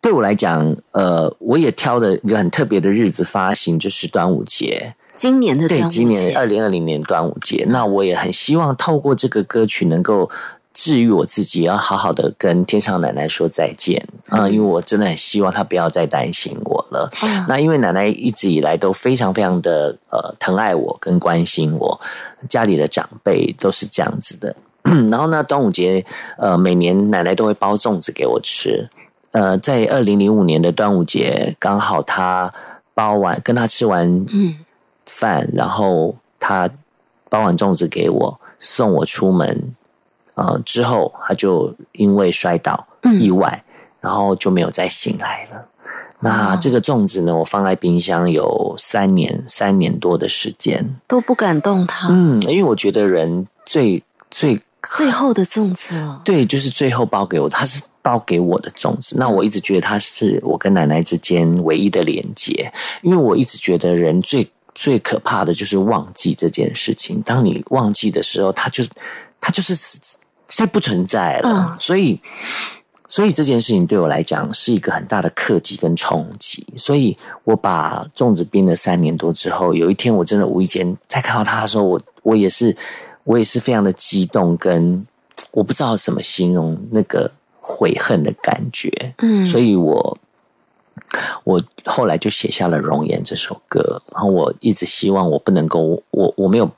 对我来讲，呃，我也挑了一个很特别的日子发行，就是端午节。今年的对，端午今年二零二零年端午节，那我也很希望透过这个歌曲能够治愈我自己，要好好的跟天上奶奶说再见啊、因为我真的很希望她不要再担心我了。嗯那因为奶奶一直以来都非常非常的呃疼爱我跟关心我，家里的长辈都是这样子的。然后呢，端午节呃每年奶奶都会包粽子给我吃。呃，在二零零五年的端午节，刚好她包完跟她吃完嗯饭，然后她包完粽子给我，送我出门。呃，之后他就因为摔倒意外，然后就没有再醒来了。那这个粽子呢，我放在冰箱有三年，三年多的时间。都不敢动它。嗯，因为我觉得人最最最后的粽子了，对，就是最后包给我，它是包给我的粽子。那我一直觉得它是我跟奶奶之间唯一的连接，因为我一直觉得人最最可怕的就是忘记这件事情。当你忘记的时候，它就它就是就不存在了。嗯所以，所以这件事情对我来讲是一个很大的克己跟冲击。所以我把粽子冰了三年多之后，有一天我真的无意间再看到它的时候，我我也是我也是非常的激动，跟我不知道怎么形容那个悔恨的感觉。嗯，所以我我后来就写下了《容颜》这首歌，然后我一直希望我不能够，我我没有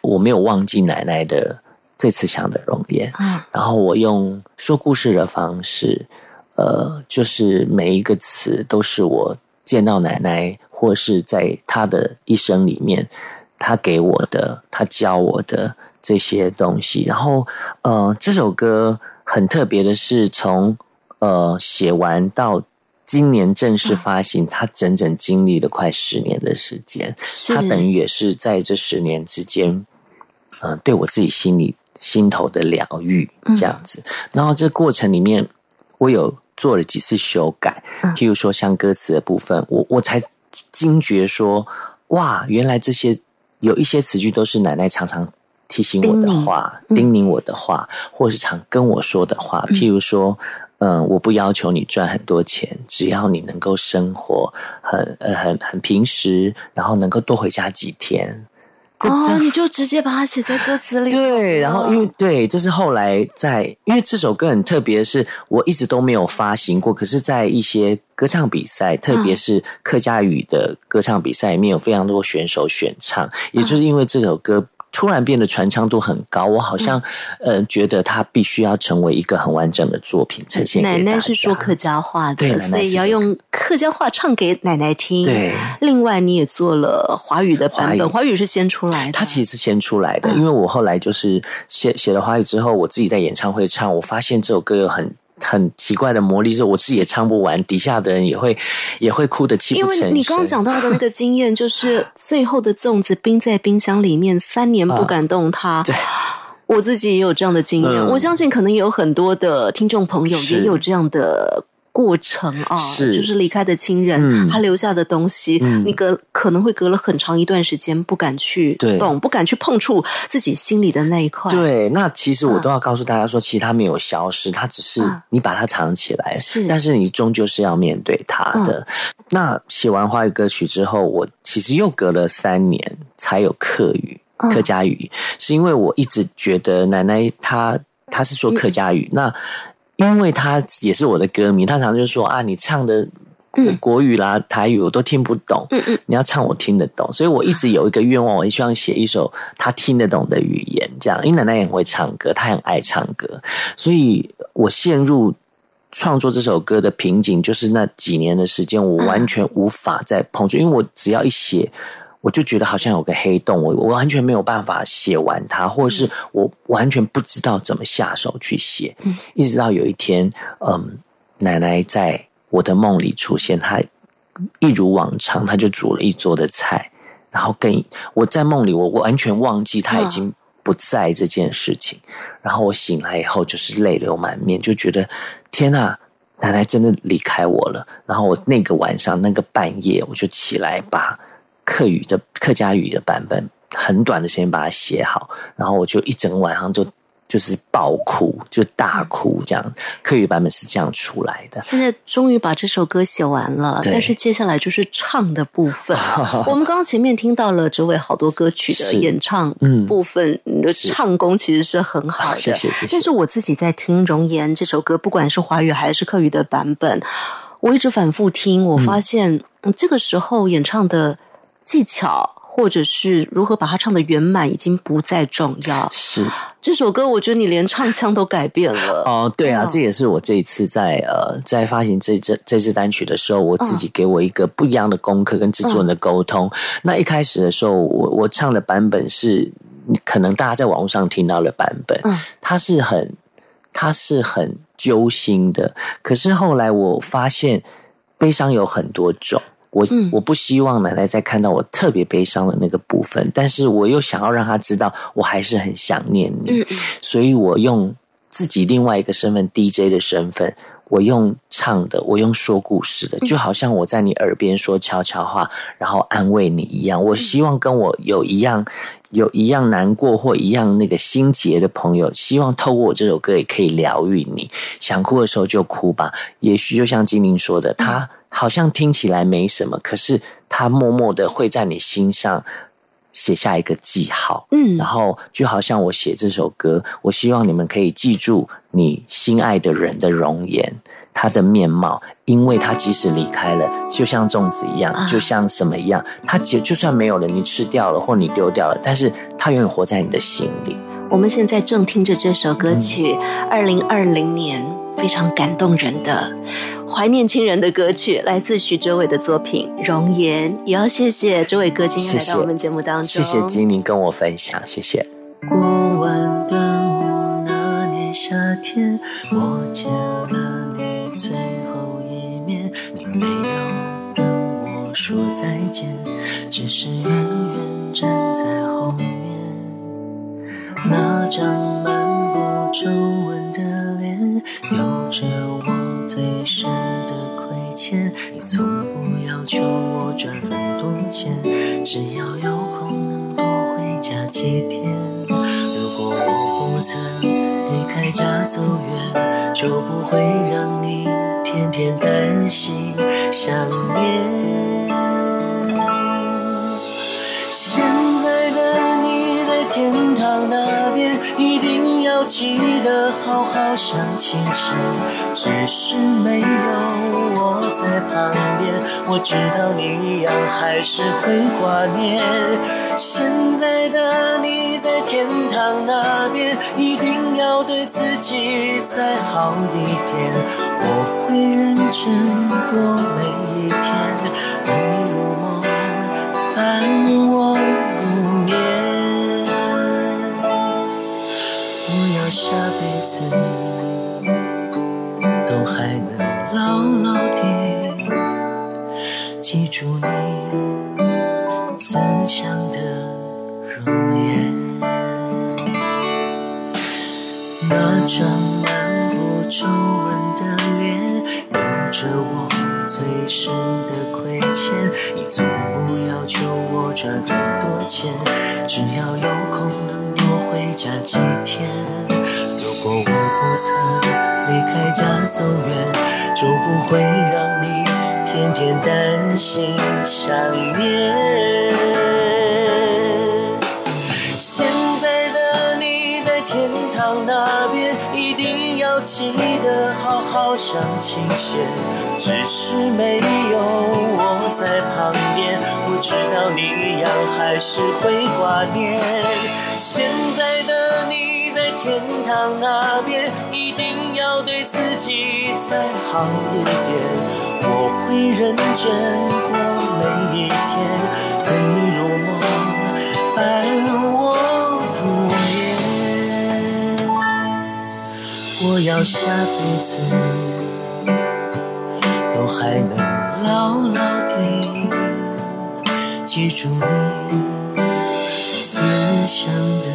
我没有忘记奶奶的这次想的容颜，嗯然后我用说故事的方式，呃，就是每一个词都是我见到奶奶，或是在她的一生里面，她给我的，她教我的这些东西。然后，呃，这首歌很特别的是，从呃写完到今年正式发行，它整整经历了快十年的时间。是它等于也是在这十年之间，呃，对我自己心里心头的疗愈这样子。然后这过程里面，我有做了几次修改，譬如说像歌词的部分，我我才惊觉说，哇，原来这些有一些词句都是奶奶常常提醒我的话，叮咛我的话，或是常跟我说的话，譬如说。嗯，我不要求你赚很多钱，只要你能够生活很呃很很平时，然后能够多回家几天。这哦，这你就直接把它写在歌词里。[laughs] 对，然后因为对，这是后来在，因为这首歌很特别，是我一直都没有发行过，可是，在一些歌唱比赛，特别是客家语的歌唱比赛里面，有非常多选手选唱，也就是因为这首歌。突然变得传唱度很高，我好像、呃觉得它必须要成为一个很完整的作品呈现。奶奶是说客家话的，对奶奶所以要用客家话唱给奶奶听。对，另外你也做了华语的版本，华华语是先出来的。它其实是先出来的，因为我后来就是写写了华语之后，我自己在演唱会唱，我发现这首歌有很很奇怪的魔力，是我自己也唱不完，底下的人也会也会哭得泣因不成声。为你刚刚讲到的那个经验，就是最后的粽子冰在冰箱里面三年不敢动它。[laughs] 对我自己也有这样的经验，嗯我相信可能也有很多的听众朋友也有这样的。过程啊，是。就是离开的亲人，嗯。他留下的东西，嗯。你隔可能会隔了很长一段时间不敢去对。动，不敢去碰触自己心里的那一块。对，那其实我都要告诉大家说，其实它没有消失，它只是嗯。你把它藏起来，是。但是你终究是要面对它的。那写完华语歌曲之后，我其实又隔了三年才有客语、嗯。客家语，是因为我一直觉得奶奶她她是说客家语，那因为他也是我的歌迷，他常常就说啊，你唱的。国国语啦、台语我都听不懂，嗯嗯你要唱我听得懂，所以我一直有一个愿望，我希望写一首他听得懂的语言，这样。因为奶奶也很会唱歌，她很爱唱歌，所以我陷入创作这首歌的瓶颈，就是那几年的时间，我完全无法再碰触，因为我只要一写，我就觉得好像有个黑洞，我我完全没有办法写完它，或者是我完全不知道怎么下手去写。一直到有一天，嗯，奶奶在我的梦里出现，她一如往常，她就煮了一桌的菜，然后跟我在梦里，我完全忘记她已经不在这件事情。然后我醒来以后，就是泪流满面，就觉得天呐！奶奶真的离开我了。然后我那个晚上，那个半夜，我就起来把。客语的客家语的版本，很短的时间把它写好，然后我就一整晚上就就是爆哭，就大哭这样。客语版本是这样出来的。现在终于把这首歌写完了，但是接下来就是唱的部分。[laughs] 我们刚刚前面听到了周伟好多歌曲的演唱部分，你的唱功其实是很好的。谢谢。但是我自己在听《容颜》这首歌，不管是华语还是客语的版本，我一直反复听，我发现这个时候演唱的。技巧，或者是如何把它唱的圆满，已经不再重要。是这首歌，我觉得你连唱腔都改变了。哦，对啊，这也是我这一次在呃在发行这这这支单曲的时候，我自己给我一个不一样的功课跟制作人的沟通。那一开始的时候，我我唱的版本是可能大家在网络上听到的版本，嗯，它是很它是很揪心的。可是后来我发现，悲伤有很多种。我我不希望奶奶再看到我特别悲伤的那个部分，但是我又想要让她知道我还是很想念你，所以我用自己另外一个身份 DJ 的身份，我用唱的，我用说故事的，就好像我在你耳边说悄悄话，然后安慰你一样。我希望跟我有一样有一样难过或一样那个心结的朋友，希望透过我这首歌也可以疗愈你。想哭的时候就哭吧，也许就像精灵说的，他。好像听起来没什么，可是他默默的会在你心上写下一个记号。嗯，然后就好像我写这首歌，我希望你们可以记住你心爱的人的容颜，他的面貌，因为他即使离开了，就像粽子一样，就像什么一样，他就就算没有了，你吃掉了或你丢掉了，但是他永远活在你的心里。我们现在正听着这首歌曲，二零二零年非常感动人的。怀念亲人的歌曲，来自徐哲伟的作品《容颜》，也要谢谢哲伟哥今天来到我们节目当中。谢谢金玲跟我分享，谢谢。过完端午那年夏天，我见了你最后一面，你没有跟我说再见，只是远远站在后面。那张满布皱纹有着我最深的亏欠。你从不要求我赚很多钱，只要有空能够回家几天。如果我不曾离开家走远，就不会让你天天担心想念。现在的你在天堂那边，一定要记得好好想亲情，只是没有我。在旁边，我知道你一样还是会挂念。现在的你在天堂那边，一定要对自己再好一点。我会认真过每一天，下辈子都还能牢牢地。记住你慈祥的容颜，那张满布皱纹的脸，有着我最深的亏欠。你从不要求我赚很多钱，只要有空能多回家几天。不曾离开家走远，就不会让你。天天担心想念，现在的你在天堂那边，一定要记得好好想清些。只是没有我在旁边，不知道你一样还是会挂念。现在场那边，一定要对自己再好一点。我会认真过每一天，等你入梦，伴我入眠。我要下辈子都还能牢牢地记住你慈祥的。